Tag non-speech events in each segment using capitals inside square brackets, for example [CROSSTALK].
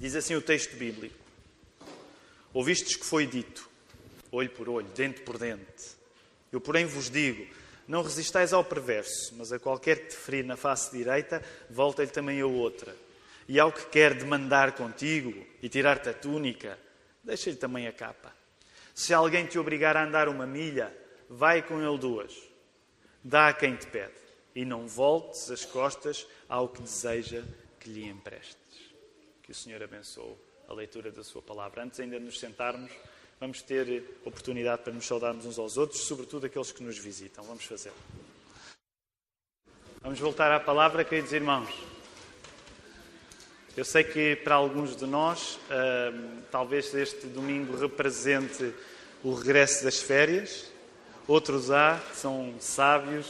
Diz assim o texto bíblico: Ouvistes que foi dito, olho por olho, dente por dente. Eu, porém, vos digo: não resistais ao perverso, mas a qualquer que te ferir na face direita, volta-lhe também a outra. E ao que quer demandar contigo e tirar-te a túnica, deixa-lhe também a capa. Se alguém te obrigar a andar uma milha, vai com ele duas. Dá a quem te pede, e não voltes as costas ao que deseja que lhe emprestes. Que o Senhor abençoe a leitura da Sua palavra. Antes ainda de nos sentarmos, vamos ter oportunidade para nos saudarmos uns aos outros, sobretudo aqueles que nos visitam. Vamos fazer. Vamos voltar à palavra, queridos irmãos. Eu sei que para alguns de nós, hum, talvez este domingo represente o regresso das férias. Outros há que são sábios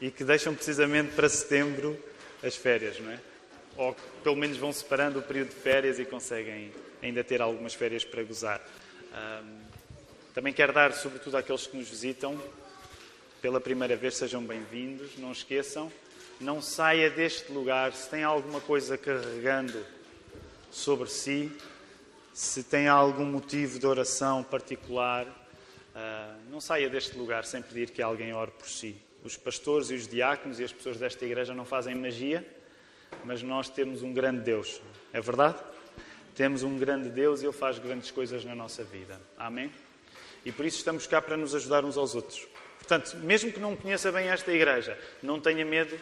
e que deixam precisamente para setembro as férias, não é? Ou pelo menos vão separando o período de férias e conseguem ainda ter algumas férias para gozar. Um, também quero dar, sobretudo àqueles que nos visitam, pela primeira vez, sejam bem-vindos. Não esqueçam, não saia deste lugar se tem alguma coisa carregando sobre si, se tem algum motivo de oração particular, uh, não saia deste lugar sem pedir que alguém ore por si. Os pastores e os diáconos e as pessoas desta igreja não fazem magia, mas nós temos um grande Deus. É verdade? Temos um grande Deus e Ele faz grandes coisas na nossa vida. Amém? E por isso estamos cá para nos ajudar uns aos outros. Portanto, mesmo que não conheça bem esta igreja, não tenha medo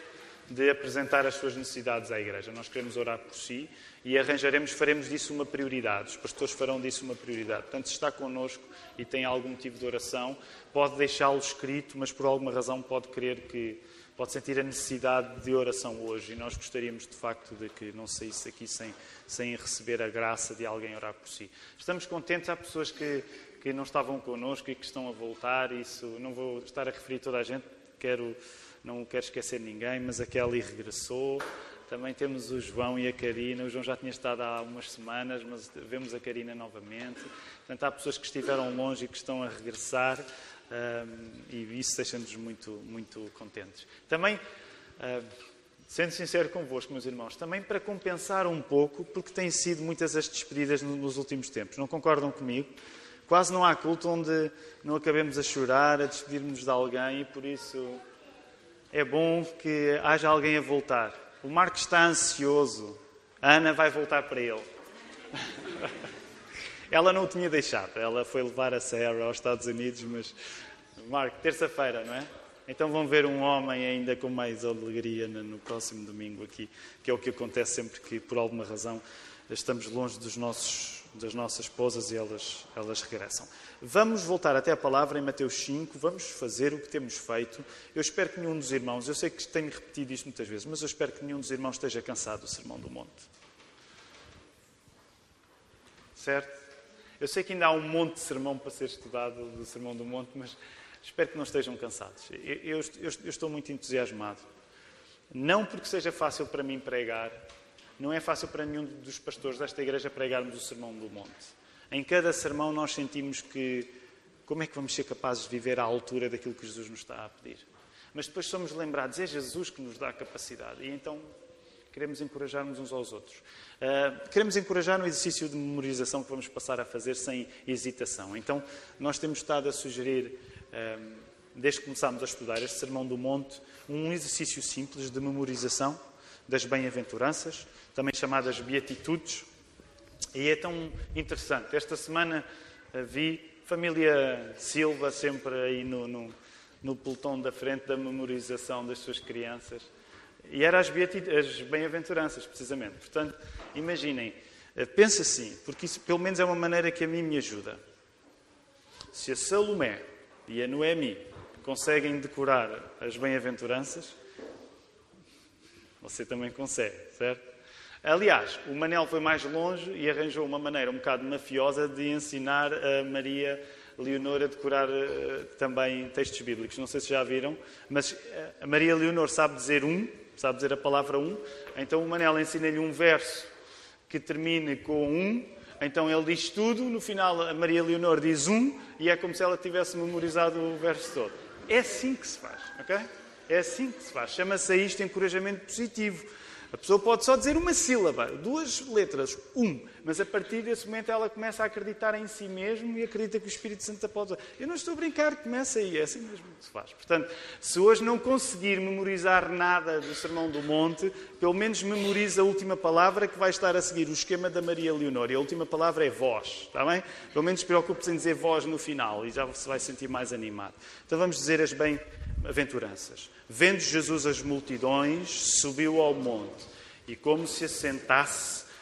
de apresentar as suas necessidades à igreja. Nós queremos orar por si e arranjaremos, faremos disso uma prioridade. Os pastores farão disso uma prioridade. Portanto, se está connosco e tem algum motivo de oração, pode deixá-lo escrito, mas por alguma razão pode querer que pode sentir a necessidade de oração hoje e nós gostaríamos de facto de que não saísse aqui sem, sem receber a graça de alguém orar por si. Estamos contentes, há pessoas que, que não estavam connosco e que estão a voltar, isso não vou estar a referir toda a gente, quero, não quero esquecer ninguém, mas a Kelly regressou. Também temos o João e a Karina. O João já tinha estado há umas semanas, mas vemos a Karina novamente. Portanto, há pessoas que estiveram longe e que estão a regressar. E isso deixa-nos muito, muito contentes. Também, sendo sincero convosco, meus irmãos, também para compensar um pouco, porque têm sido muitas as despedidas nos últimos tempos, não concordam comigo? Quase não há culto onde não acabemos a chorar, a despedirmos de alguém e por isso é bom que haja alguém a voltar. O Marco está ansioso, a Ana vai voltar para ele. [LAUGHS] Ela não o tinha deixado, ela foi levar a Sarah aos Estados Unidos, mas, Marco, terça-feira, não é? Então vão ver um homem ainda com mais alegria no próximo domingo aqui, que é o que acontece sempre que, por alguma razão, estamos longe dos nossos, das nossas esposas e elas, elas regressam. Vamos voltar até a palavra em Mateus 5, vamos fazer o que temos feito. Eu espero que nenhum dos irmãos, eu sei que tenho repetido isto muitas vezes, mas eu espero que nenhum dos irmãos esteja cansado do Sermão do Monte. Certo? Eu sei que ainda há um monte de sermão para ser estudado do Sermão do Monte, mas espero que não estejam cansados. Eu, eu, eu, estou muito entusiasmado. Não porque seja fácil para mim pregar, não é fácil para nenhum dos pastores desta igreja pregarmos o Sermão do Monte. Em cada sermão nós sentimos que como é que vamos ser capazes de viver à altura daquilo que Jesus nos está a pedir. Mas depois somos lembrados, é Jesus que nos dá a capacidade. E então queremos encorajar-nos uns aos outros. Uh, queremos encorajar no exercício de memorização que vamos passar a fazer sem hesitação. Então, nós temos estado a sugerir, uh, desde que começámos a estudar este Sermão do Monte, um exercício simples de memorização das bem-aventuranças, também chamadas beatitudes. E é tão interessante. Esta semana uh, vi família Silva sempre aí no, no, no pelotão da frente da memorização das suas crianças. E eram as, as bem-aventuranças, precisamente. Portanto, imaginem, eh, pense assim, porque isso pelo menos é uma maneira que a mim me ajuda. Se a Salomé e a Noemi conseguem decorar as bem-aventuranças, você também consegue, certo? Aliás, o Manel foi mais longe e arranjou uma maneira um bocado mafiosa de ensinar a Maria Leonor a decorar uh, também textos bíblicos. Não sei se já viram, mas eh, a Maria Leonor sabe dizer um sabe dizer a palavra um, então o Manel ensina-lhe um verso que termine com um, então ele diz tudo, no final a Maria Leonor diz um, e é como se ela tivesse memorizado o verso todo. É assim que se faz, ok? É assim que se faz. Chama-se a isto encorajamento positivo. A pessoa pode só dizer uma sílaba, duas letras, um, mas a partir desse momento ela começa a acreditar em si mesmo e acredita que o Espírito Santo a pode usar. Eu não estou a brincar, começa aí, é assim mesmo que se faz. Portanto, se hoje não conseguir memorizar nada do Sermão do Monte, pelo menos memoriza a última palavra que vai estar a seguir o esquema da Maria Leonor. E a última palavra é vós, está bem? Pelo menos preocupe-se em dizer vós no final e já se vai sentir mais animado. Então vamos dizer as bem-aventuranças. Vendo Jesus as multidões, subiu ao monte e, como se assentasse,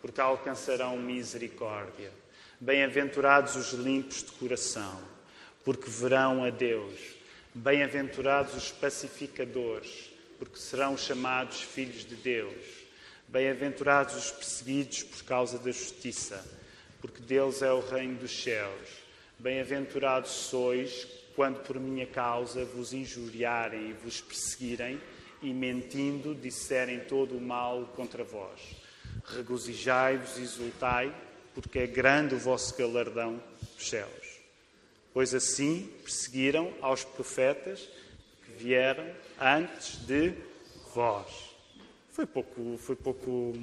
porque alcançarão misericórdia. Bem-aventurados os limpos de coração, porque verão a Deus. Bem-aventurados os pacificadores, porque serão chamados filhos de Deus. Bem-aventurados os perseguidos por causa da justiça, porque deles é o reino dos céus. Bem-aventurados sois quando por minha causa vos injuriarem e vos perseguirem, e mentindo disserem todo o mal contra vós. Regozijai-vos e exultai, porque é grande o vosso galardão dos céus. Pois assim perseguiram aos profetas que vieram antes de vós. Foi pouco, foi pouco.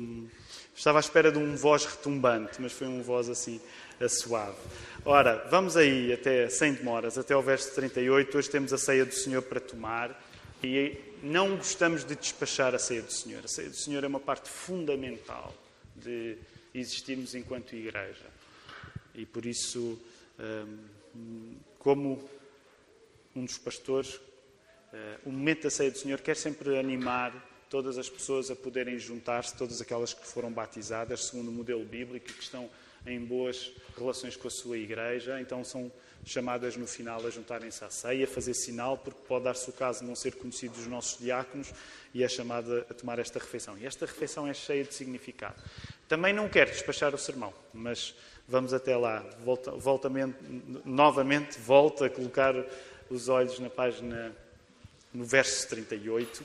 Estava à espera de um voz retumbante, mas foi um voz assim suave. Ora, vamos aí até, sem demoras, até ao verso 38. Hoje temos a ceia do Senhor para tomar e não gostamos de despachar a ceia do Senhor. A ceia do Senhor é uma parte fundamental de existirmos enquanto igreja. E por isso, hum, como um dos pastores, eh, o momento da ceia do Senhor quer sempre animar todas as pessoas a poderem juntar-se, todas aquelas que foram batizadas segundo o modelo bíblico que estão em boas relações com a sua igreja, então são chamadas no final a juntarem-se à ceia, a fazer sinal, porque pode dar-se o caso de não ser conhecidos os nossos diáconos e é chamada a tomar esta refeição. E esta refeição é cheia de significado. Também não quero despachar o sermão, mas vamos até lá. Volta, volta, novamente, volta a colocar os olhos na página, no verso 38,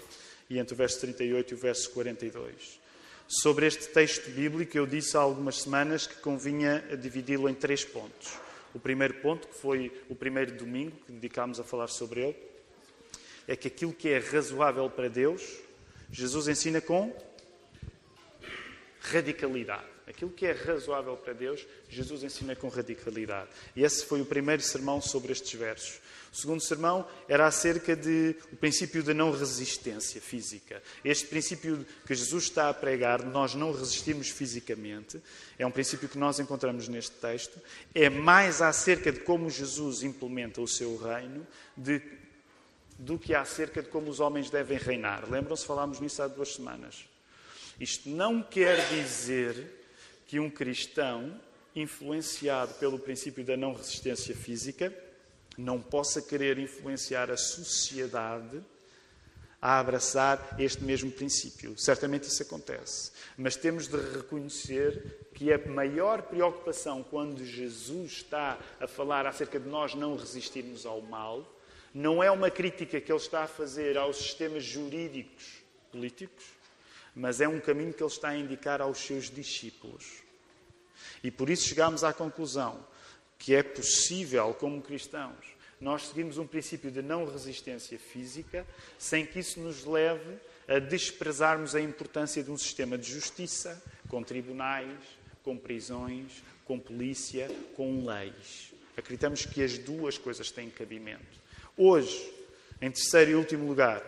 e entre o verso 38 e o verso 42. Sobre este texto bíblico, eu disse há algumas semanas que convinha dividi-lo em três pontos. O primeiro ponto, que foi o primeiro domingo que dedicámos a falar sobre ele, é que aquilo que é razoável para Deus, Jesus ensina com radicalidade. Aquilo que é razoável para Deus, Jesus ensina com radicalidade. E esse foi o primeiro sermão sobre estes versos. O segundo sermão era acerca do princípio da não resistência física. Este princípio que Jesus está a pregar, de nós não resistirmos fisicamente, é um princípio que nós encontramos neste texto. É mais acerca de como Jesus implementa o seu reino de, do que acerca de como os homens devem reinar. Lembram-se, falámos nisso há duas semanas. Isto não quer dizer que um cristão, influenciado pelo princípio da não resistência física, não possa querer influenciar a sociedade a abraçar este mesmo princípio. Certamente isso acontece. Mas temos de reconhecer que a maior preocupação quando Jesus está a falar acerca de nós não resistirmos ao mal, não é uma crítica que ele está a fazer aos sistemas jurídicos políticos, mas é um caminho que ele está a indicar aos seus discípulos. E por isso chegamos à conclusão que é possível, como cristãos, nós seguirmos um princípio de não resistência física sem que isso nos leve a desprezarmos a importância de um sistema de justiça, com tribunais, com prisões, com polícia, com leis. Acreditamos que as duas coisas têm cabimento. Hoje, em terceiro e último lugar,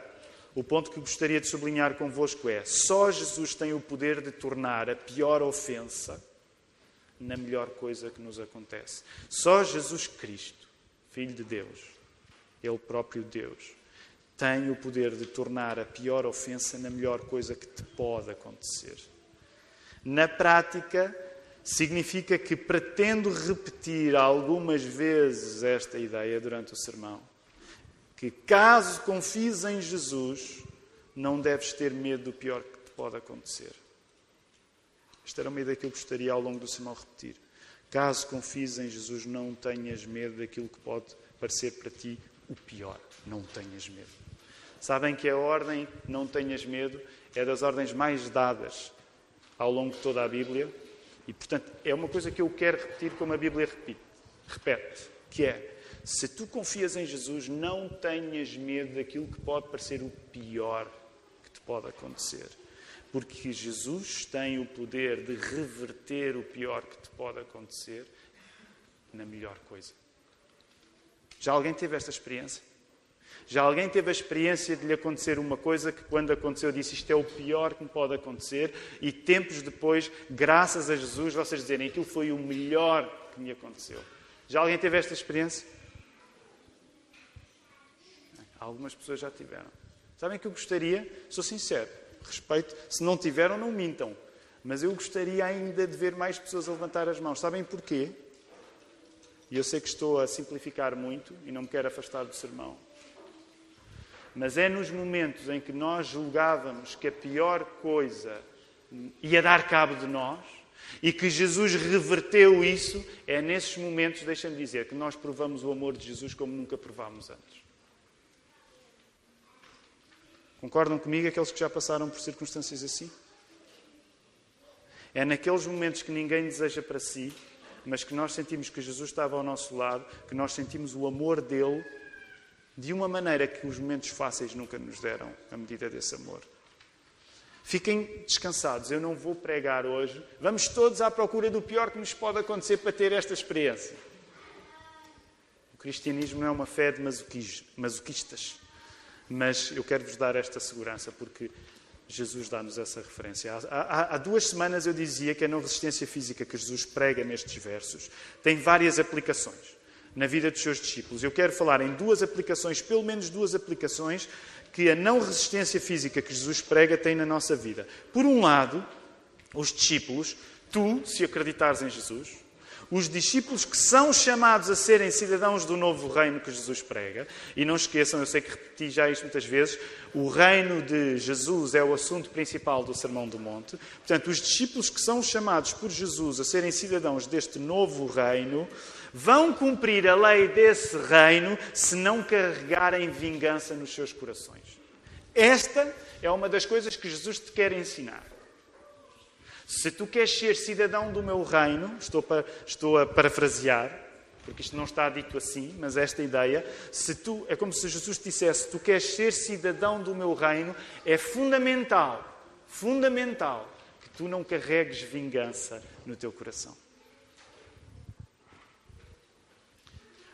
o ponto que gostaria de sublinhar convosco é: só Jesus tem o poder de tornar a pior ofensa na melhor coisa que nos acontece. Só Jesus Cristo, Filho de Deus, Ele próprio Deus, tem o poder de tornar a pior ofensa na melhor coisa que te pode acontecer. Na prática, significa que pretendo repetir algumas vezes esta ideia durante o sermão. Que caso confies em Jesus, não deves ter medo do pior que te pode acontecer. Esta era uma ideia que eu gostaria ao longo do sermão repetir. Caso confies em Jesus, não tenhas medo daquilo que pode parecer para ti o pior. Não tenhas medo. Sabem que a ordem não tenhas medo é das ordens mais dadas ao longo de toda a Bíblia e, portanto, é uma coisa que eu quero repetir como a Bíblia repete, repete que é se tu confias em Jesus, não tenhas medo daquilo que pode parecer o pior que te pode acontecer. Porque Jesus tem o poder de reverter o pior que te pode acontecer na melhor coisa. Já alguém teve esta experiência? Já alguém teve a experiência de lhe acontecer uma coisa que, quando aconteceu, disse isto é o pior que me pode acontecer, e tempos depois, graças a Jesus, vocês dizerem aquilo foi o melhor que me aconteceu. Já alguém teve esta experiência? Algumas pessoas já tiveram. Sabem que eu gostaria, sou sincero, respeito, se não tiveram, não mintam. Mas eu gostaria ainda de ver mais pessoas a levantar as mãos. Sabem porquê? E eu sei que estou a simplificar muito e não me quero afastar do sermão. Mas é nos momentos em que nós julgávamos que a pior coisa ia dar cabo de nós e que Jesus reverteu isso, é nesses momentos, deixa-me dizer, que nós provamos o amor de Jesus como nunca provámos antes. Concordam comigo aqueles que já passaram por circunstâncias assim? É naqueles momentos que ninguém deseja para si, mas que nós sentimos que Jesus estava ao nosso lado, que nós sentimos o amor dele de uma maneira que os momentos fáceis nunca nos deram a medida desse amor. Fiquem descansados, eu não vou pregar hoje. Vamos todos à procura do pior que nos pode acontecer para ter esta experiência. O cristianismo não é uma fé de masoquistas. Mas eu quero vos dar esta segurança, porque Jesus dá-nos essa referência. Há, há, há, duas semanas eu dizia que a não resistência física que Jesus prega nestes versos tem várias aplicações na vida dos seus discípulos. Eu quero falar em duas aplicações, pelo menos duas aplicações, que a não resistência física que Jesus prega tem na nossa vida. Por um lado, os discípulos, tu, se acreditares em Jesus, os discípulos que são chamados a serem cidadãos do novo reino que Jesus prega. E não esqueçam, eu sei que repeti já isto muitas vezes, o reino de Jesus é o assunto principal do Sermão do Monte. Portanto, os discípulos que são chamados por Jesus a serem cidadãos deste novo reino vão cumprir a lei desse reino se não carregarem vingança nos seus corações. Esta é uma das coisas que Jesus te quer ensinar. Se tu queres ser cidadão do meu reino, estou, para, estou a parafrasear, porque isto não está dito assim, mas esta ideia, se tu, é como se Jesus dissesse, tu queres ser cidadão do meu reino, é fundamental, fundamental, que tu não carregues vingança no teu coração.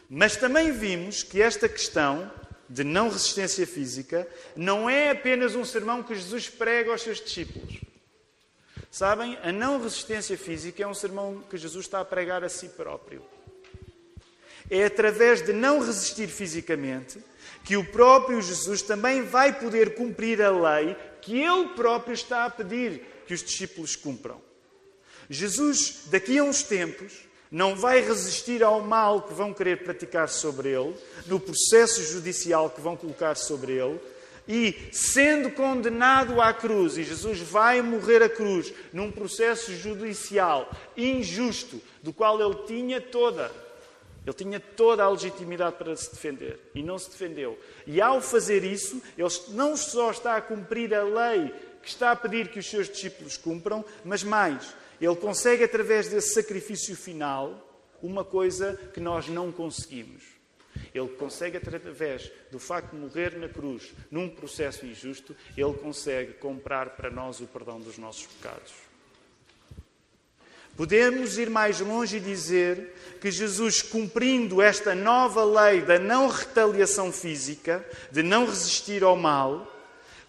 Mas também vimos que esta questão de não resistência física não é apenas um sermão que Jesus prega aos seus discípulos. Sabem, a não resistência física é um sermão que Jesus está a pregar a si próprio. É através de não resistir fisicamente que o próprio Jesus também vai poder cumprir a lei que ele próprio está a pedir que os discípulos cumpram. Jesus, daqui a uns tempos, não vai resistir ao mal que vão querer praticar sobre ele, no processo judicial que vão colocar sobre ele, e sendo condenado à cruz, e Jesus vai morrer à cruz num processo judicial injusto, do qual ele tinha toda, ele tinha toda a legitimidade para se defender e não se defendeu. E ao fazer isso, ele não só está a cumprir a lei que está a pedir que os seus discípulos cumpram, mas mais, ele consegue através desse sacrifício final uma coisa que nós não conseguimos ele consegue, através do facto de morrer na cruz, num processo injusto, ele consegue comprar para nós o perdão dos nossos pecados. Podemos ir mais longe e dizer que Jesus, cumprindo esta nova lei da não retaliação física, de não resistir ao mal,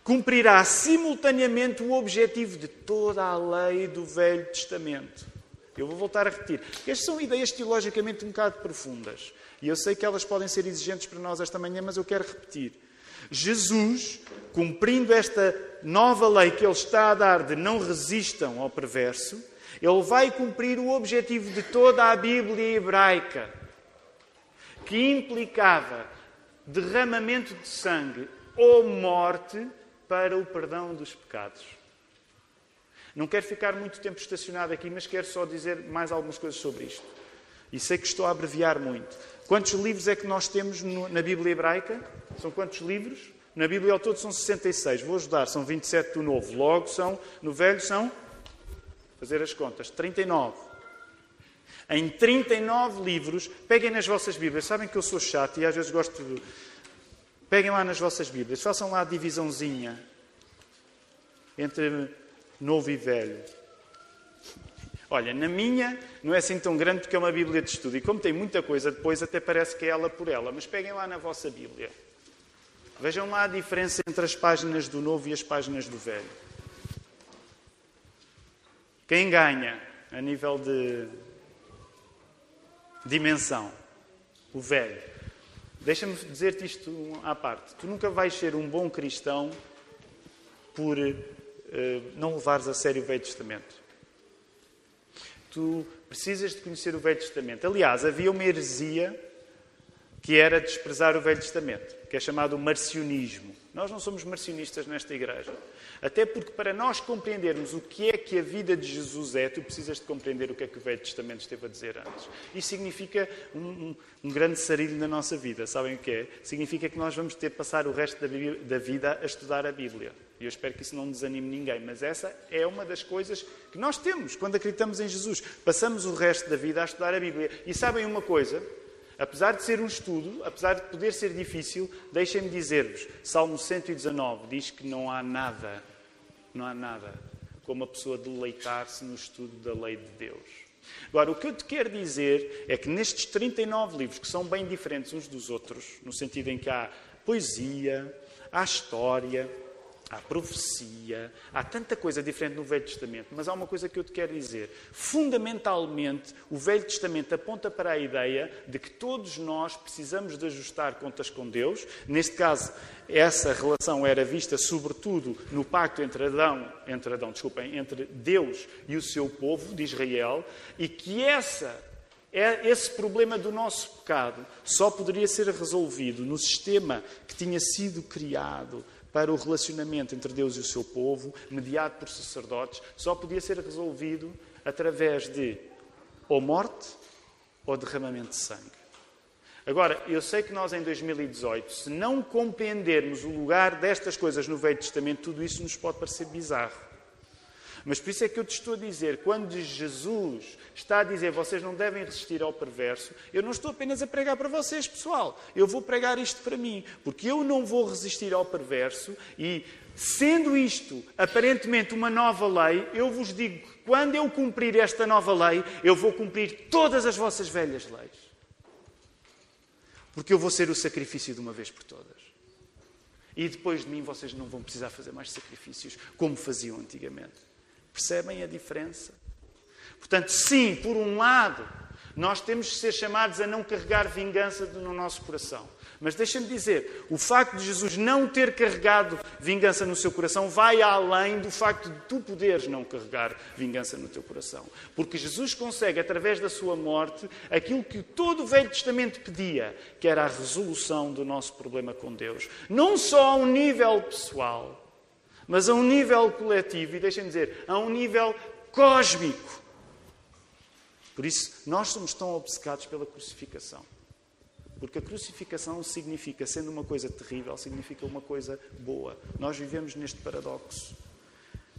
cumprirá simultaneamente o objetivo de toda a lei do Velho Testamento. Eu vou voltar a repetir. Estas são ideias teologicamente um bocado profundas. E eu sei que elas podem ser exigentes para nós esta manhã, mas eu quero repetir. Jesus, cumprindo esta nova lei que Ele está a dar de não resistam ao perverso, Ele vai cumprir o objetivo de toda a Bíblia hebraica, que implicava derramamento de sangue ou morte para o perdão dos pecados. Não quero ficar muito tempo estacionado aqui, mas quero só dizer mais algumas coisas sobre isto. E sei que estou a abreviar muito. Quantos livros é que nós temos na Bíblia hebraica? São quantos livros? Na Bíblia ao todo são 66. Vou ajudar, são 27 do Novo. Logo são, no Velho são, fazer as contas, 39. Em 39 livros, peguem nas vossas Bíblias. Sabem que eu sou chato e às vezes gosto de. Peguem lá nas vossas Bíblias, façam lá a divisãozinha entre novo e velho. Olha, na minha não é assim tão grande porque é uma Bíblia de estudo. E como tem muita coisa, depois até parece que é ela por ela. Mas peguem lá na vossa Bíblia. Vejam lá a diferença entre as páginas do Novo e as páginas do Velho. Quem ganha a nível de dimensão? O Velho. Deixa-me dizer-te isto à parte. Tu nunca vais ser um bom cristão por eh, não levares a sério o Velho Testamento. Tu precisas de conhecer o Velho Testamento. Aliás, havia uma heresia que era desprezar o Velho Testamento, que é chamado marcionismo. Nós não somos marcionistas nesta igreja. Até porque para nós compreendermos o que é que a vida de Jesus é, tu precisas de compreender o que é que o Velho Testamento esteve a dizer antes. Isso significa um, um, um grande sarilho na nossa vida. Sabem o que é? Significa que nós vamos ter de passar o resto da, da vida a estudar a Bíblia. E eu espero que isso não desanime ninguém, mas essa é uma das coisas que nós temos quando acreditamos em Jesus. Passamos o resto da vida a estudar a Bíblia. E sabem uma coisa? Apesar de ser um estudo, apesar de poder ser difícil, deixem-me dizer-vos: Salmo 119 diz que não há nada, não há nada como a pessoa deleitar-se no estudo da lei de Deus. Agora, o que eu te quero dizer é que nestes 39 livros, que são bem diferentes uns dos outros, no sentido em que há poesia, há história, há profecia, há tanta coisa diferente no Velho Testamento, mas há uma coisa que eu te quero dizer. Fundamentalmente, o Velho Testamento aponta para a ideia de que todos nós precisamos de ajustar contas com Deus. Neste caso, essa relação era vista sobretudo no pacto entre Adão, entre Adão, desculpem, entre Deus e o seu povo de Israel, e que essa é esse problema do nosso pecado só poderia ser resolvido no sistema que tinha sido criado para o relacionamento entre Deus e o seu povo, mediado por sacerdotes, só podia ser resolvido através de ou morte ou derramamento de sangue. Agora, eu sei que nós em 2018, se não compreendermos o lugar destas coisas no Velho Testamento, tudo isso nos pode parecer bizarro. Mas por isso é que eu te estou a dizer, quando Jesus está a dizer vocês não devem resistir ao perverso, eu não estou apenas a pregar para vocês, pessoal. Eu vou pregar isto para mim, porque eu não vou resistir ao perverso e, sendo isto aparentemente uma nova lei, eu vos digo que quando eu cumprir esta nova lei, eu vou cumprir todas as vossas velhas leis. Porque eu vou ser o sacrifício de uma vez por todas. E depois de mim vocês não vão precisar fazer mais sacrifícios como faziam antigamente. Percebem a diferença? Portanto, sim, por um lado, nós temos de ser chamados a não carregar vingança no nosso coração. Mas deixa-me dizer, o facto de Jesus não ter carregado vingança no seu coração vai além do facto de tu poderes não carregar vingança no teu coração. Porque Jesus consegue, através da sua morte, aquilo que todo o Velho Testamento pedia, que era a resolução do nosso problema com Deus. Não só a um nível pessoal, mas a um nível coletivo, e deixem-me dizer, a um nível cósmico. Por isso, nós somos tão obcecados pela crucificação. Porque a crucificação significa, sendo uma coisa terrível, significa uma coisa boa. Nós vivemos neste paradoxo.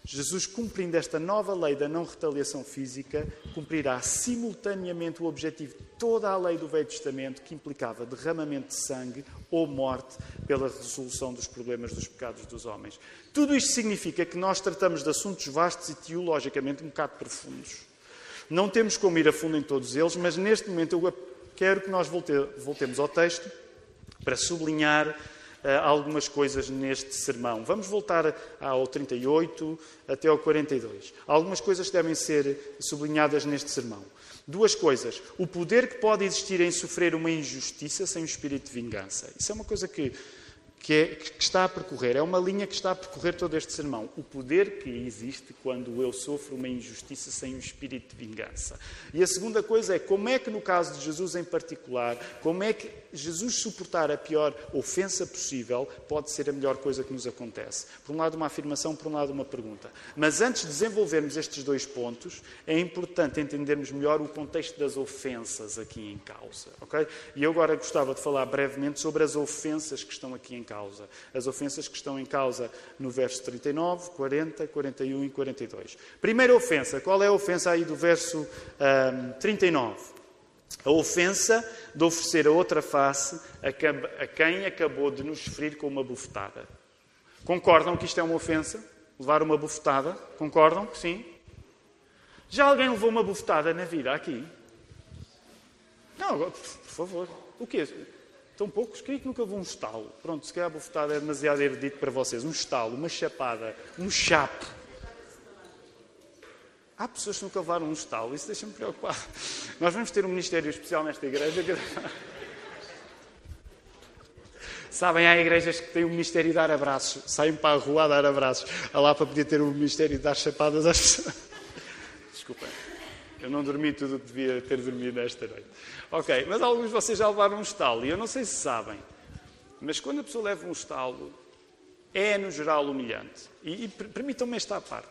Jesus, cumprindo esta nova lei da não retaliação física, cumprirá simultaneamente o objetivo de toda a lei do Velho Testamento, que implicava derramamento de sangue ou morte pela resolução dos problemas dos pecados dos homens. Tudo isto significa que nós tratamos de assuntos vastos e teologicamente um bocado profundos. Não temos como ir a fundo em todos eles, mas neste momento eu quero que nós voltemos ao texto para sublinhar algumas coisas neste sermão. Vamos voltar ao 38 até ao 42. Algumas coisas devem ser sublinhadas neste sermão. Duas coisas. O poder que pode existir em sofrer uma injustiça sem o espírito de vingança. Isso é uma coisa que, que, é, que, está a percorrer. É uma linha que está a percorrer todo este sermão. O poder que existe quando eu sofro uma injustiça sem um espírito de vingança. E a segunda coisa é como é que, no caso de Jesus em particular, como é que Jesus suportar a pior ofensa possível pode ser a melhor coisa que nos acontece. Por um lado, uma afirmação, por um lado, uma pergunta. Mas antes de desenvolvermos estes dois pontos, é importante entendermos melhor o contexto das ofensas aqui em causa. Okay? E eu agora gostava de falar brevemente sobre as ofensas que estão aqui em causa. As ofensas que estão em causa no verso 39, 40, 41 e 42. Primeira ofensa, qual é a ofensa aí do verso um, 39? A ofensa de oferecer a outra face a quem acabou de nos ferir com uma bufetada. Concordam que isto é uma ofensa? Levar uma bufetada? Concordam que sim? Já alguém levou uma bufetada na vida aqui? Não, por favor. O quê? Tão poucos? Que nunca levou um estalo? Pronto, se calhar a bufetada é demasiado erudito para vocês. Um estalo, uma chapada, um chape. Há pessoas que nunca levaram um estalo, isso deixa-me preocupado. Nós vamos ter um ministério especial nesta igreja. Que... Sabem, há igrejas que têm o um ministério de dar abraços, saem para a rua a dar abraços. Lá para poder ter o um ministério de dar chapadas às pessoas. Desculpa, eu não dormi tudo o que devia ter dormido esta noite. Ok, mas alguns de vocês já levaram um estalo, e eu não sei se sabem, mas quando a pessoa leva um estalo, é no geral humilhante. E, e permitam-me esta parte.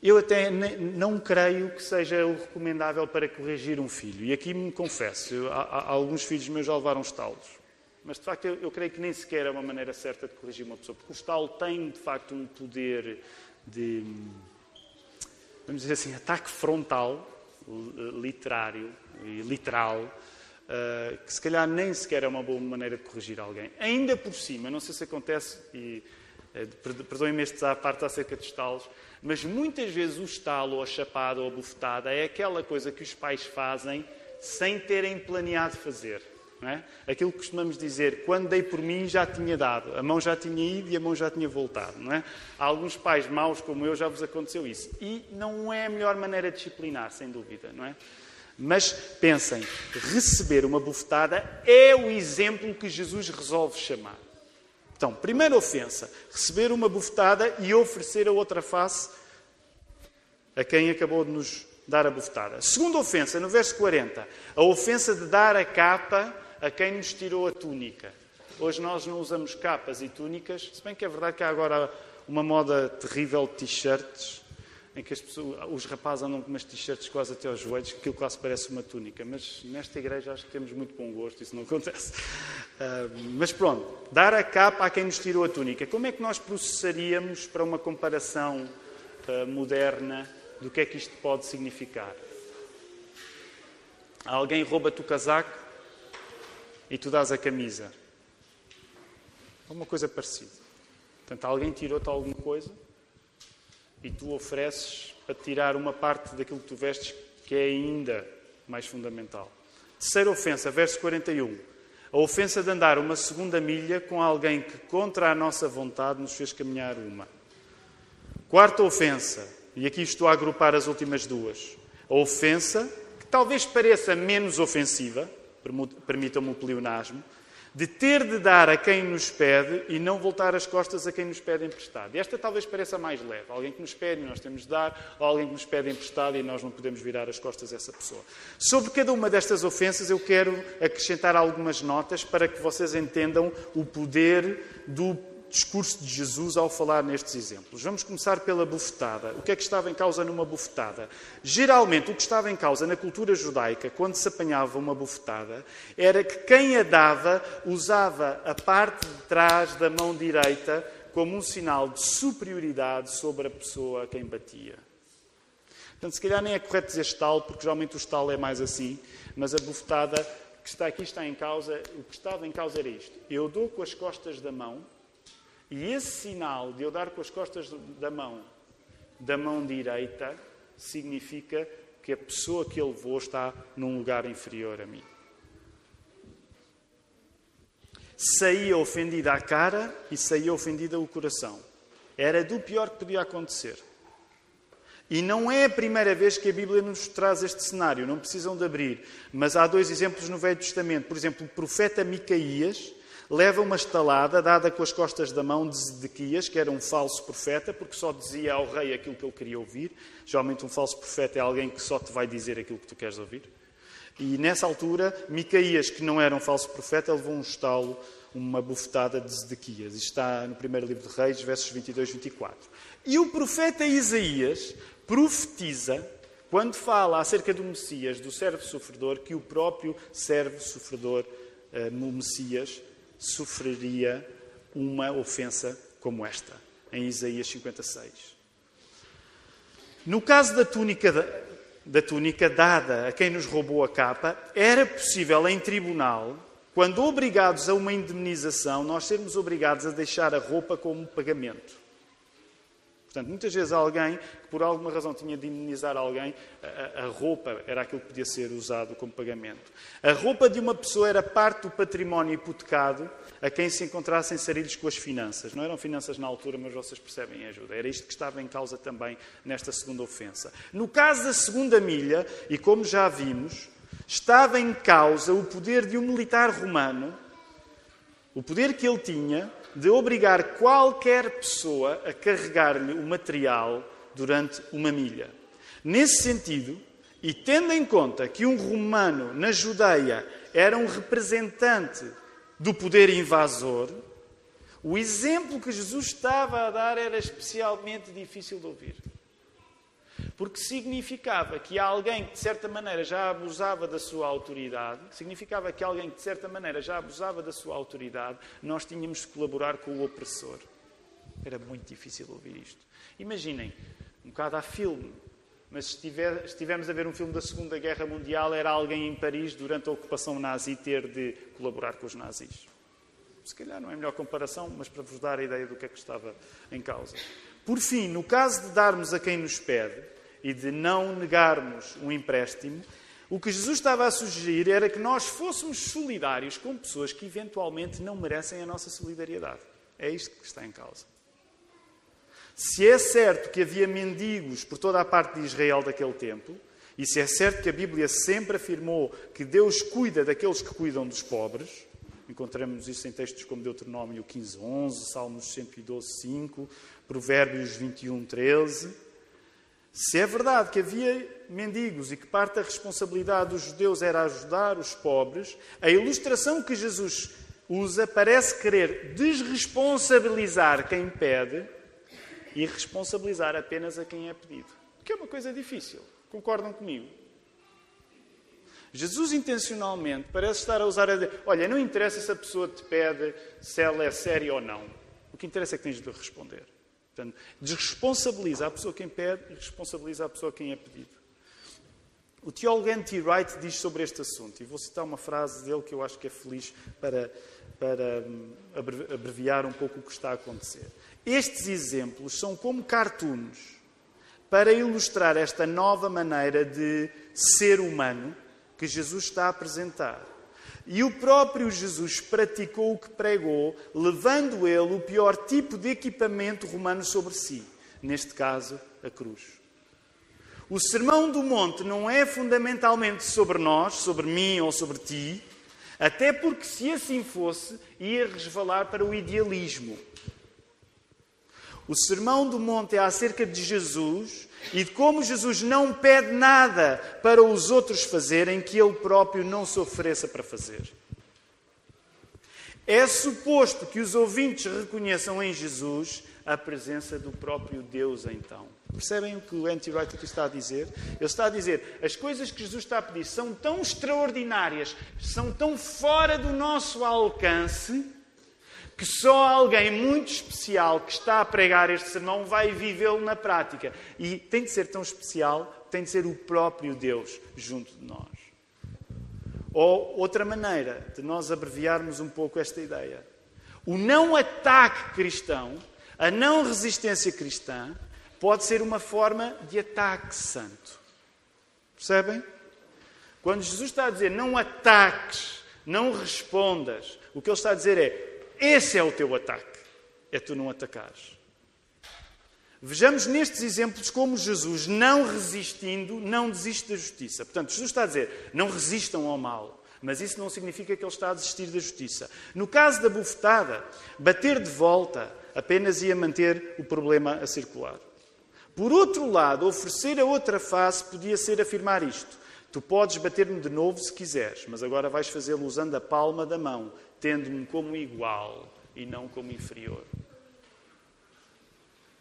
Eu até não creio que seja o recomendável para corrigir um filho. E aqui me confesso, eu, há, alguns filhos meus já levaram estalos. Mas, de facto, eu, eu, creio que nem sequer é uma maneira certa de corrigir uma pessoa. Porque o estalo tem, de facto, um poder de, vamos dizer assim, ataque frontal, literário e literal, uh, que se calhar nem sequer é uma boa maneira de corrigir alguém. Ainda por cima, não sei se acontece, e uh, perdoem-me este à parte acerca de estalos, mas muitas vezes o estalo, ou a chapada, ou a bufetada é aquela coisa que os pais fazem sem terem planeado fazer. É? Aquilo que costumamos dizer, quando dei por mim já tinha dado, a mão já tinha ido e a mão já tinha voltado. Não é? Há alguns pais maus como eu já vos aconteceu isso. E não é a melhor maneira de disciplinar, sem dúvida. Não é? Mas pensem, receber uma bufetada é o exemplo que Jesus resolve chamar. Então, primeira ofensa, receber uma bufetada e oferecer a outra face a quem acabou de nos dar a bufetada. Segunda ofensa, no verso 40, a ofensa de dar a capa a quem nos tirou a túnica. Hoje nós não usamos capas e túnicas, se bem que é verdade que há agora uma moda terrível de t-shirts em que pessoas, os rapazes andam com umas t-shirts quase até aos joelhos, que aquilo quase parece uma túnica. Mas nesta igreja acho que temos muito bom gosto, isso não acontece. Uh, mas pronto, dar a capa a quem nos tirou a túnica. Como é que nós processaríamos para uma comparação uh, moderna do que é que isto pode significar? Alguém rouba-te o casaco e tu dás a camisa. É uma coisa parecida. Portanto, alguém tirou-te alguma coisa e tu ofereces para tirar uma parte daquilo que tu vestes que é ainda mais fundamental. Terceira ofensa, verso 41. A ofensa de andar uma segunda milha com alguém que, contra a nossa vontade, nos fez caminhar uma. Quarta ofensa, e aqui estou a agrupar as últimas duas. A ofensa, que talvez pareça menos ofensiva, permitam-me o pleonasmo, de ter de dar a quem nos pede e não voltar as costas a quem nos pede emprestado. Esta talvez pareça mais leve. Alguém que nos pede e nós temos de dar, ou alguém que nos pede emprestado e nós não podemos virar as costas a essa pessoa. Sobre cada uma destas ofensas eu quero acrescentar algumas notas para que vocês entendam o poder do discurso de Jesus ao falar nestes exemplos. Vamos começar pela bufetada. O que é que estava em causa numa bufetada? Geralmente, o que estava em causa na cultura judaica, quando se apanhava uma bufetada, era que quem a dava usava a parte de trás da mão direita como um sinal de superioridade sobre a pessoa a quem batia. Portanto, se calhar nem é correto dizer estalo, porque geralmente o estalo é mais assim, mas a bufetada que está aqui está em causa, o que estava em causa era isto. Eu dou com as costas da mão e esse sinal de eu dar com as costas da mão, da mão direita, significa que a pessoa que ele levou está num lugar inferior a mim. Saía ofendida a cara e saía ofendida o coração. Era do pior que podia acontecer. E não é a primeira vez que a Bíblia nos traz este cenário, não precisam de abrir. Mas há dois exemplos no Velho Testamento. Por exemplo, o profeta Micaías leva uma estalada dada com as costas da mão de Zedequias, que era um falso profeta, porque só dizia ao rei aquilo que ele queria ouvir. Geralmente, um falso profeta é alguém que só te vai dizer aquilo que tu queres ouvir. E nessa altura, Micaías, que não era um falso profeta, levou um estalo, uma bufetada de Zedequias. Isto está no primeiro livro de Reis, versos 22 e 24. E o profeta Isaías profetiza, quando fala acerca do Messias, do servo sofredor, que o próprio servo sofredor, eh, no Messias, sofreria uma ofensa como esta, em Isaías 56. No caso da túnica, da túnica dada a quem nos roubou a capa, era possível em tribunal, quando obrigados a uma indemnização, nós sermos obrigados a deixar a roupa como pagamento. Portanto, muitas vezes alguém que por alguma razão tinha de indemnizar alguém, a, a, roupa era aquilo que podia ser usado como pagamento. A roupa de uma pessoa era parte do património hipotecado a quem se encontrassem sarilhos com as finanças. Não eram finanças na altura, mas vocês percebem a ajuda. Era isto que estava em causa também nesta segunda ofensa. No caso da segunda milha, e como já vimos, estava em causa o poder de um militar romano, o poder que ele tinha de obrigar qualquer pessoa a carregar-lhe o material durante uma milha. Nesse sentido, e tendo em conta que um romano na Judeia era um representante do poder invasor, o exemplo que Jesus estava a dar era especialmente difícil de ouvir. Porque significava que alguém que de certa maneira já abusava da sua autoridade, significava que alguém que de certa maneira já abusava da sua autoridade, nós tínhamos de colaborar com o opressor. Era muito difícil ouvir isto. Imaginem, um bocado há filme, mas se, tiver, estivermos a ver um filme da Segunda Guerra Mundial, era alguém em Paris durante a ocupação nazi ter de colaborar com os nazis. Se calhar não é a melhor comparação, mas para vos dar a ideia do que é que estava em causa. Por fim, no caso de darmos a quem nos pede, e de não negarmos um empréstimo, o que Jesus estava a sugerir era que nós fôssemos solidários com pessoas que eventualmente não merecem a nossa solidariedade. É isto que está em causa. Se é certo que havia mendigos por toda a parte de Israel daquele tempo, e se é certo que a Bíblia sempre afirmou que Deus cuida daqueles que cuidam dos pobres, encontramos isso em textos como Deuteronômio 15, 11, Salmos 112, 5, Provérbios 21, 13. Se é verdade que havia mendigos e que parte da responsabilidade dos judeus era ajudar os pobres, a ilustração que Jesus usa parece querer desresponsabilizar quem pede e responsabilizar apenas a quem é pedido. Que é uma coisa difícil. Concordam comigo? Jesus intencionalmente parece estar a usar a dizer: Olha, não interessa se a pessoa te pede se ela é séria ou não. O que interessa é que tens de responder. Portanto, desresponsabiliza a pessoa quem pede e responsabiliza a pessoa quem é pedido. O teólogo N.T. Wright diz sobre este assunto, e vou citar uma frase dele que eu acho que é feliz para, para hum, abreviar um pouco o que está a acontecer. Estes exemplos são como cartoons para ilustrar esta nova maneira de ser humano que Jesus está a apresentar. E o próprio Jesus praticou o que pregou, levando ele o pior tipo de equipamento romano sobre si, neste caso, a cruz. O Sermão do Monte não é fundamentalmente sobre nós, sobre mim ou sobre ti, até porque, se assim fosse, ia resvalar para o idealismo. O Sermão do Monte é acerca de Jesus e de como Jesus não pede nada para os outros fazerem que ele próprio não se ofereça para fazer. É suposto que os ouvintes reconheçam em Jesus a presença do próprio Deus, então. Percebem o que o Anti-Wright aqui está a dizer? Ele está a dizer: as coisas que Jesus está a pedir são tão extraordinárias, são tão fora do nosso alcance, que só alguém muito especial que está a pregar este sermão vai vivê-lo na prática. E tem de ser tão especial, tem de ser o próprio Deus junto de nós. Ou outra maneira de nós abreviarmos um pouco esta ideia. O não ataque cristão, a não resistência cristã, pode ser uma forma de ataque santo. Percebem? Quando Jesus está a dizer não ataques, não respondas, o que ele está a dizer é esse é o teu ataque. É tu não atacares. Vejamos nestes exemplos como Jesus, não resistindo, não desiste da justiça. Portanto, Jesus está a dizer: não resistam ao mal, Mas isso não significa que ele está a desistir da justiça. No caso da bufetada, bater de volta apenas ia manter o problema a circular. Por outro lado, oferecer a outra face podia ser afirmar isto: Tu podes bater-me de novo se quiseres, mas agora vais fazê-lo usando a palma da mão, tendo-me como igual e não como inferior.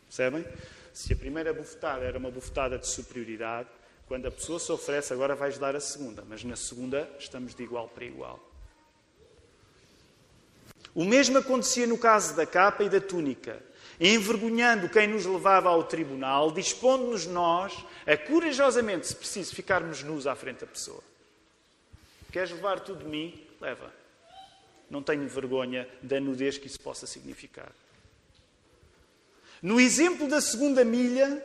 Percebem? Se a primeira bufetada era uma bufetada de superioridade, quando a pessoa se oferece, agora vais dar a segunda, mas na segunda estamos de igual para igual. O mesmo acontecia no caso da capa e da túnica. Envergonhando quem nos levava ao tribunal, dispondo-nos nós a corajosamente, se preciso, ficarmos nus à frente da pessoa. Queres levar tudo de mim? Leva. Não tenho vergonha da nudez que isso possa significar. No exemplo da segunda milha,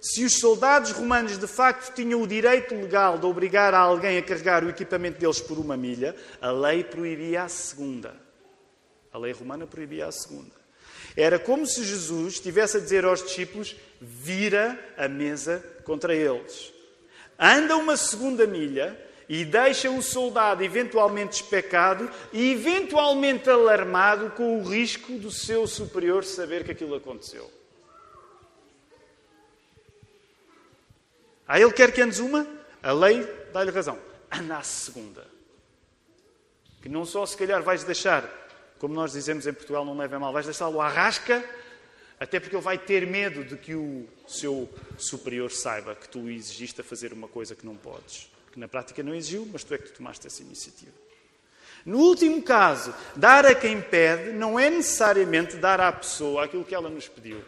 se os soldados romanos de facto tinham o direito legal de obrigar alguém a carregar o equipamento deles por uma milha, a lei proibia a segunda. A lei romana proibia a segunda. Era como se Jesus estivesse a dizer aos discípulos: vira a mesa contra eles. Anda uma segunda milha e deixa o soldado eventualmente especado e eventualmente alarmado com o risco do seu superior saber que aquilo aconteceu. Ah, ele quer que andes uma? A lei dá-lhe razão. [CLEARS THROAT] Anda a segunda. Que não só se calhar vais deixar, como nós dizemos em Portugal, não leva mal, vais deixá-lo à rasca, até porque ele vai ter medo de que o seu superior saiba que tu exigiste a fazer uma coisa que não podes. Que na prática não exigiu, mas tu é que tu tomaste essa iniciativa. No último caso, dar a quem pede não é necessariamente dar à pessoa aquilo que ela nos pediu.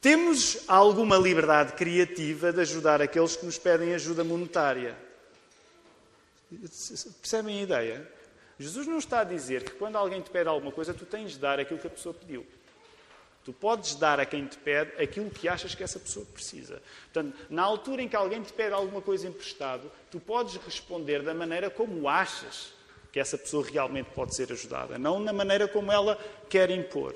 Temos alguma liberdade criativa de ajudar aqueles que nos pedem ajuda monetária. Percebem a ideia? Jesus não está a dizer que quando alguém te pede alguma coisa, tu tens de dar aquilo que a pessoa pediu. Tu podes dar a quem te pede aquilo que achas que essa pessoa precisa. Portanto, na altura em que alguém te pede alguma coisa emprestado, tu podes responder da maneira como achas que essa pessoa realmente pode ser ajudada, não na maneira como ela quer impor.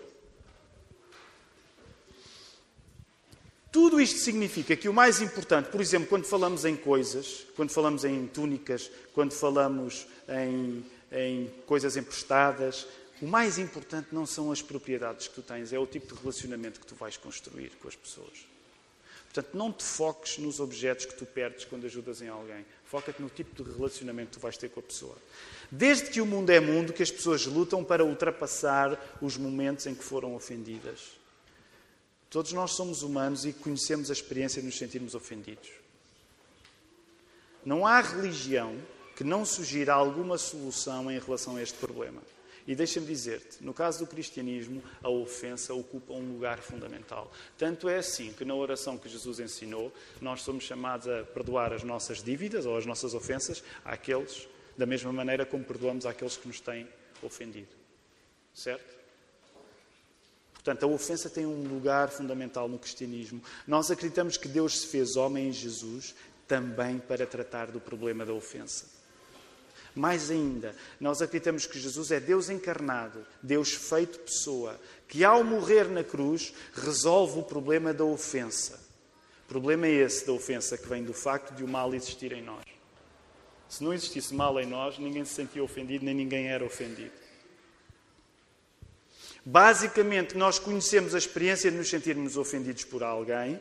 Tudo isto significa que o mais importante, por exemplo, quando falamos em coisas, quando falamos em túnicas, quando falamos em, em coisas emprestadas, o mais importante não são as propriedades que tu tens, é o tipo de relacionamento que tu vais construir com as pessoas. Portanto, não te foques nos objetos que tu perdes quando ajudas em alguém. Foca-te no tipo de relacionamento que tu vais ter com a pessoa. Desde que o mundo é mundo, que as pessoas lutam para ultrapassar os momentos em que foram ofendidas. Todos nós somos humanos e conhecemos a experiência de nos sentirmos ofendidos. Não há religião que não sugira alguma solução em relação a este problema. E deixa-me dizer-te, no caso do cristianismo, a ofensa ocupa um lugar fundamental. Tanto é assim que na oração que Jesus ensinou, nós somos chamados a perdoar as nossas dívidas ou as nossas ofensas àqueles, da mesma maneira como perdoamos àqueles que nos têm ofendido. Certo? Portanto, a ofensa tem um lugar fundamental no cristianismo. Nós acreditamos que Deus se fez homem em Jesus também para tratar do problema da ofensa. Mais ainda, nós acreditamos que Jesus é Deus encarnado, Deus feito pessoa, que ao morrer na cruz resolve o problema da ofensa. Problema é esse da ofensa que vem do facto de o mal existir em nós. Se não existisse mal em nós, ninguém se sentia ofendido, nem ninguém era ofendido. Basicamente, nós conhecemos a experiência de nos sentirmos ofendidos por alguém,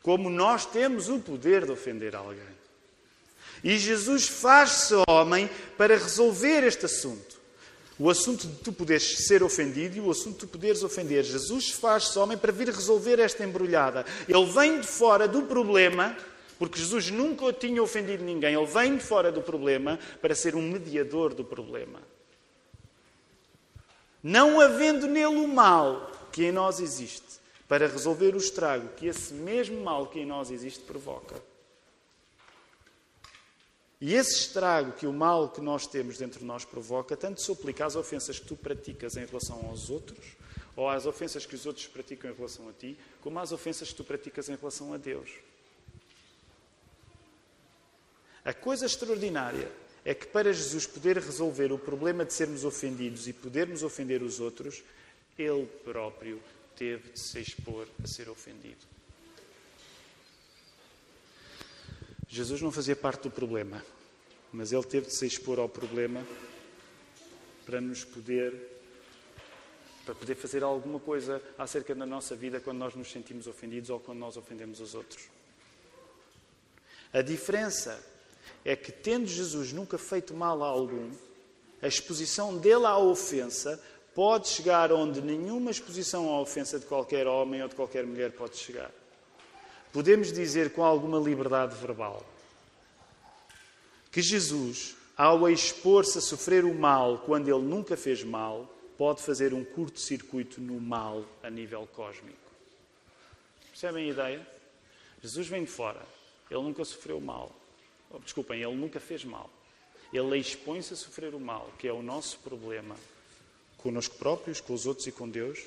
como nós temos o poder de ofender alguém. E Jesus faz-se homem para resolver este assunto. O assunto de tu poderes ser ofendido e o assunto de tu poderes ofender. Jesus faz-se homem para vir resolver esta embrulhada. Ele vem de fora do problema, porque Jesus nunca tinha ofendido ninguém. Ele vem de fora do problema para ser um mediador do problema não havendo nele o mal que em nós existe, para resolver o estrago que esse mesmo mal que em nós existe provoca. E esse estrago que o mal que nós temos dentro de nós provoca, tanto se aplica às ofensas que tu praticas em relação aos outros, ou às ofensas que os outros praticam em relação a ti, como às ofensas que tu praticas em relação a Deus. A coisa extraordinária é que para Jesus poder resolver o problema de sermos ofendidos e podermos ofender os outros, ele próprio teve de se expor a ser ofendido. Jesus não fazia parte do problema. Mas ele teve de se expor ao problema para nos poder para poder fazer alguma coisa acerca da nossa vida quando nós nos sentimos ofendidos ou quando nós ofendemos os outros. A diferença é que, tendo Jesus nunca feito mal a algum, a exposição dele à ofensa pode chegar onde nenhuma exposição à ofensa de qualquer homem ou de qualquer mulher pode chegar. Podemos dizer com alguma liberdade verbal que Jesus, ao expor-se a sofrer o mal quando ele nunca fez mal, pode fazer um curto-circuito no mal a nível cósmico. Percebem a ideia? Jesus vem de fora. Ele nunca sofreu mal. Oh, desculpem, ele nunca fez mal. Ele expõe-se a sofrer o mal, que é o nosso problema, conosco próprios, com os outros e com Deus.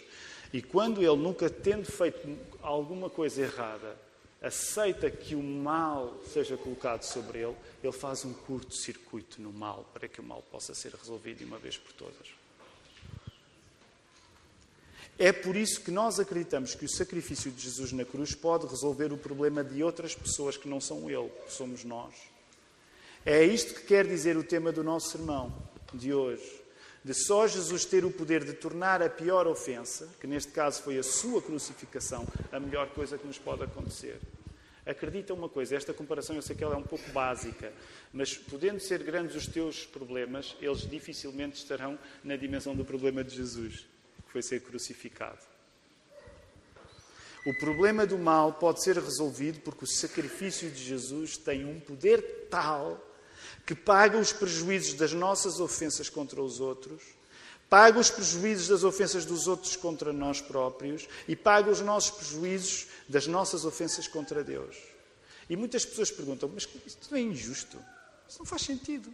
E quando ele, nunca tendo feito alguma coisa errada, aceita que o mal seja colocado sobre ele, ele faz um curto-circuito no mal para que o mal possa ser resolvido de uma vez por todas. É por isso que nós acreditamos que o sacrifício de Jesus na cruz pode resolver o problema de outras pessoas que não são Ele, que somos nós. É isto que quer dizer o tema do nosso sermão de hoje. De só Jesus ter o poder de tornar a pior ofensa, que neste caso foi a sua crucificação, a melhor coisa que nos pode acontecer. Acredita uma coisa, esta comparação eu sei que ela é um pouco básica, mas podendo ser grandes os teus problemas, eles dificilmente estarão na dimensão do problema de Jesus foi ser crucificado. O problema do mal pode ser resolvido porque o sacrifício de Jesus tem um poder tal que paga os prejuízos das nossas ofensas contra os outros, paga os prejuízos das ofensas dos outros contra nós próprios e paga os nossos prejuízos das nossas ofensas contra Deus. E muitas pessoas perguntam: mas isto é injusto? Isso não faz sentido.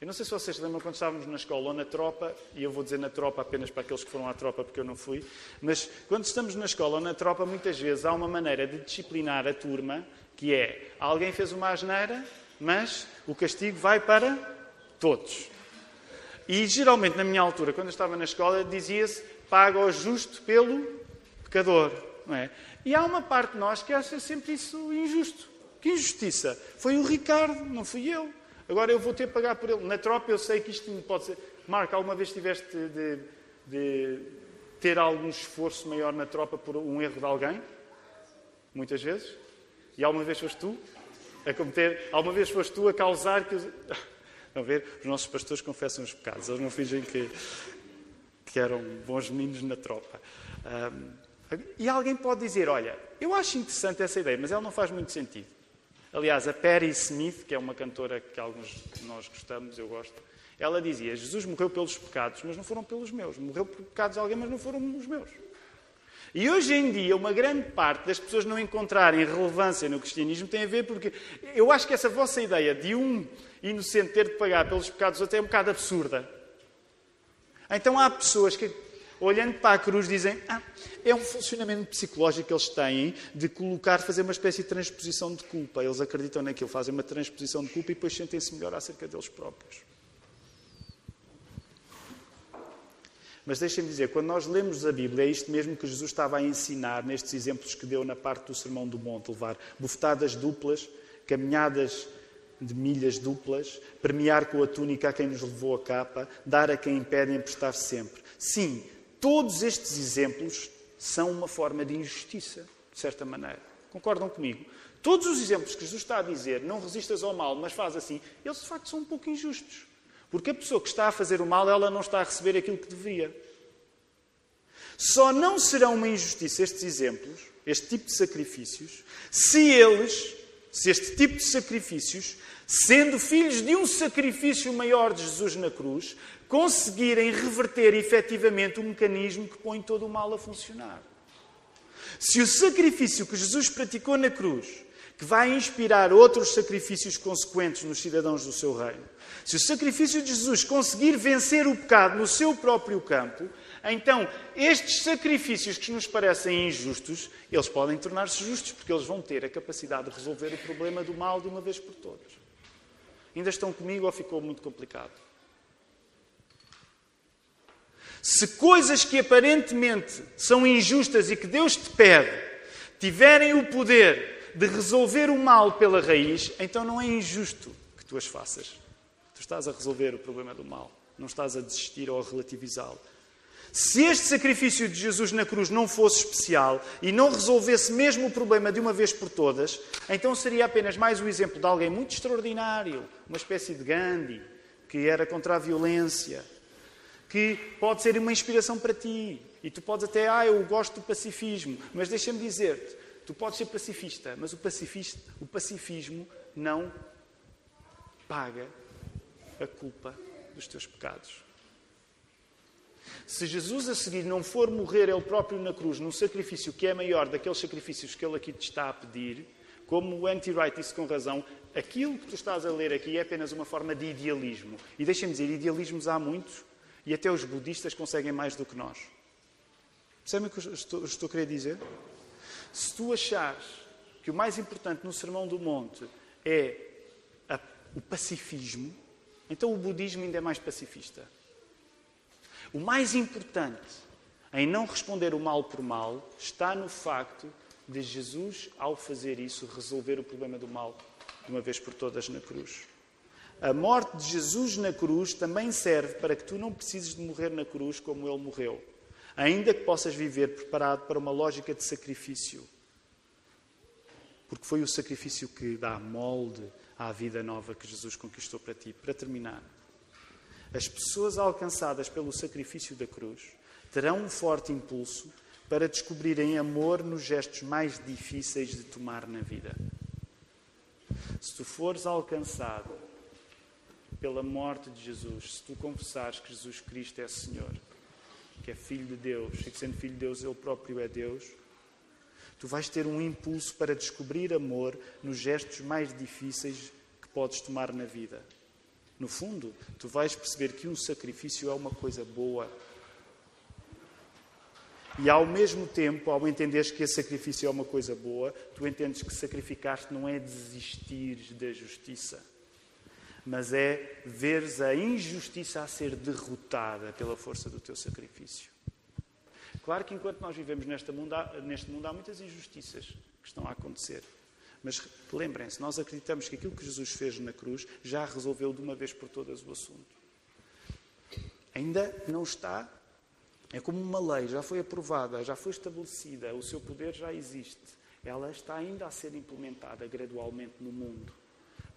Eu não sei se vocês lembram quando estávamos na escola ou na tropa, e eu vou dizer na tropa apenas para aqueles que foram à tropa porque eu não fui, mas quando estamos na escola ou na tropa, muitas vezes há uma maneira de disciplinar a turma que é alguém fez uma asneira, mas o castigo vai para todos. E geralmente, na minha altura, quando eu estava na escola, dizia-se paga o justo pelo pecador. Não é? E há uma parte de nós que acha sempre isso injusto. Que injustiça? Foi o Ricardo, não fui eu. Agora eu vou ter que pagar por ele. Na tropa eu sei que isto não pode ser. Marco, alguma vez tiveste de, de ter algum esforço maior na tropa por um erro de alguém? Muitas vezes? E alguma vez foste tu a cometer? Alguma vez foste tu a causar que. [LAUGHS] Estão a ver? Os nossos pastores confessam os pecados. Eles não fingem que, que eram bons meninos na tropa. Um, e alguém pode dizer: Olha, eu acho interessante essa ideia, mas ela não faz muito sentido. Aliás, a Perry Smith, que é uma cantora que alguns de nós gostamos, eu gosto, ela dizia: Jesus morreu pelos pecados, mas não foram pelos meus. Morreu por pecados de alguém, mas não foram os meus. E hoje em dia, uma grande parte das pessoas não encontrarem relevância no cristianismo tem a ver porque eu acho que essa vossa ideia de um inocente ter de pagar pelos pecados até é um bocado absurda. Então há pessoas que olhando para a cruz, dizem: ah, é um funcionamento psicológico que eles têm de colocar, fazer uma espécie de transposição de culpa. Eles acreditam naquilo, fazem uma transposição de culpa e depois sentem-se melhor acerca deles próprios. Mas deixem-me dizer, quando nós lemos a Bíblia, é isto mesmo que Jesus estava a ensinar nestes exemplos que deu na parte do Sermão do Monte: levar bufetadas duplas, caminhadas de milhas duplas, premiar com a túnica a quem nos levou a capa, dar a quem impede emprestar sempre. Sim, Todos estes exemplos são uma forma de injustiça, de certa maneira. Concordam comigo? Todos os exemplos que Jesus está a dizer, não resistas ao mal, mas faz assim, eles de facto são um pouco injustos. Porque a pessoa que está a fazer o mal, ela não está a receber aquilo que deveria. Só não serão uma injustiça estes exemplos, este tipo de sacrifícios, se eles, se este tipo de sacrifícios, sendo filhos de um sacrifício maior de Jesus na cruz, conseguirem reverter efetivamente o mecanismo que põe todo o mal a funcionar. Se o sacrifício que Jesus praticou na cruz, que vai inspirar outros sacrifícios consequentes nos cidadãos do seu reino, se o sacrifício de Jesus conseguir vencer o pecado no seu próprio campo, então estes sacrifícios que nos parecem injustos, eles podem tornar-se justos, porque eles vão ter a capacidade de resolver o problema do mal de uma vez por todas. Ainda estão comigo ou ficou muito complicado? Se coisas que aparentemente são injustas e que Deus te pede tiverem o poder de resolver o mal pela raiz, então não é injusto que tu as faças. Tu estás a resolver o problema do mal. Não estás a desistir ou a relativizá-lo. Se este sacrifício de Jesus na cruz não fosse especial e não resolvesse mesmo o problema de uma vez por todas, então seria apenas mais um exemplo de alguém muito extraordinário, uma espécie de Gandhi, que era contra a violência, que pode ser uma inspiração para ti. E tu podes até, ah, eu gosto do pacifismo, mas deixa-me dizer-te, tu podes ser pacifista, mas o, pacifista, o pacifismo não paga a culpa dos teus pecados. Se Jesus a seguir não for morrer ele próprio na cruz, num sacrifício que é maior daqueles sacrifícios que ele aqui te está a pedir, como o anti-right disse com razão, aquilo que tu estás a ler aqui é apenas uma forma de idealismo. E deixem-me dizer, idealismos há muitos e até os budistas conseguem mais do que nós. Percebem o que eu estou, a querer dizer? Se tu achares que o mais importante no Sermão do Monte é a, o pacifismo, então o budismo ainda é mais pacifista. O mais importante em não responder o mal por mal está no facto de Jesus, ao fazer isso, resolver o problema do mal de uma vez por todas na cruz. A morte de Jesus na cruz também serve para que tu não precises de morrer na cruz como ele morreu, ainda que possas viver preparado para uma lógica de sacrifício. Porque foi o sacrifício que dá molde à vida nova que Jesus conquistou para ti. Para terminar, as pessoas alcançadas pelo sacrifício da cruz terão um forte impulso para descobrirem amor nos gestos mais difíceis de tomar na vida. Se tu fores alcançado pela morte de Jesus, se tu confessares que Jesus Cristo é Senhor, que é Filho de Deus, e que sendo Filho de Deus, Ele próprio é Deus, tu vais ter um impulso para descobrir amor nos gestos mais difíceis que podes tomar na vida. No fundo, tu vais perceber que um sacrifício é uma coisa boa. E ao mesmo tempo, ao entenderes que esse sacrifício é uma coisa boa, tu entendes que sacrificar-te não é desistir da justiça, mas é veres a injustiça a ser derrotada pela força do teu sacrifício. Claro que enquanto nós vivemos neste mundo, há, neste mundo há muitas injustiças que estão a acontecer. Mas lembrem-se, nós acreditamos que aquilo que Jesus fez na cruz já resolveu de uma vez por todas o assunto. Ainda não está. É como uma lei, já foi aprovada, já foi estabelecida, o seu poder já existe. Ela está ainda a ser implementada gradualmente no mundo.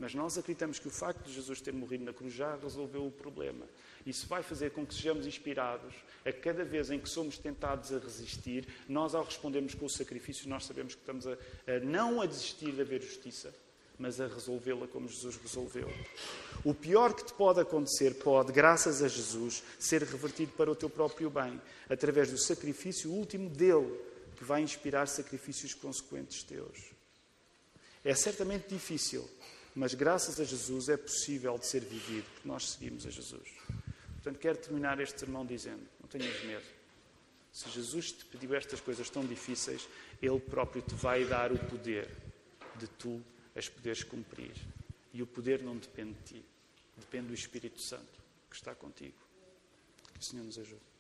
Mas nós acreditamos que o facto de Jesus ter morrido na cruz já resolveu o problema. Isso vai fazer com que sejamos inspirados a cada vez em que somos tentados a resistir, nós ao respondermos com o sacrifício, nós sabemos que estamos a, a não a desistir de haver justiça, mas a resolvê-la como Jesus resolveu. O pior que te pode acontecer pode, graças a Jesus, ser revertido para o teu próprio bem, através do sacrifício último dele, que vai inspirar sacrifícios consequentes teus. É certamente difícil, mas graças a Jesus é possível de ser vivido, porque nós seguimos a Jesus. Portanto, quero terminar este sermão dizendo: não tenhas medo. Se Jesus te pediu estas coisas tão difíceis, Ele próprio te vai dar o poder de tu as poderes cumprir. E o poder não depende de ti, depende do Espírito Santo que está contigo. Que o Senhor nos ajude.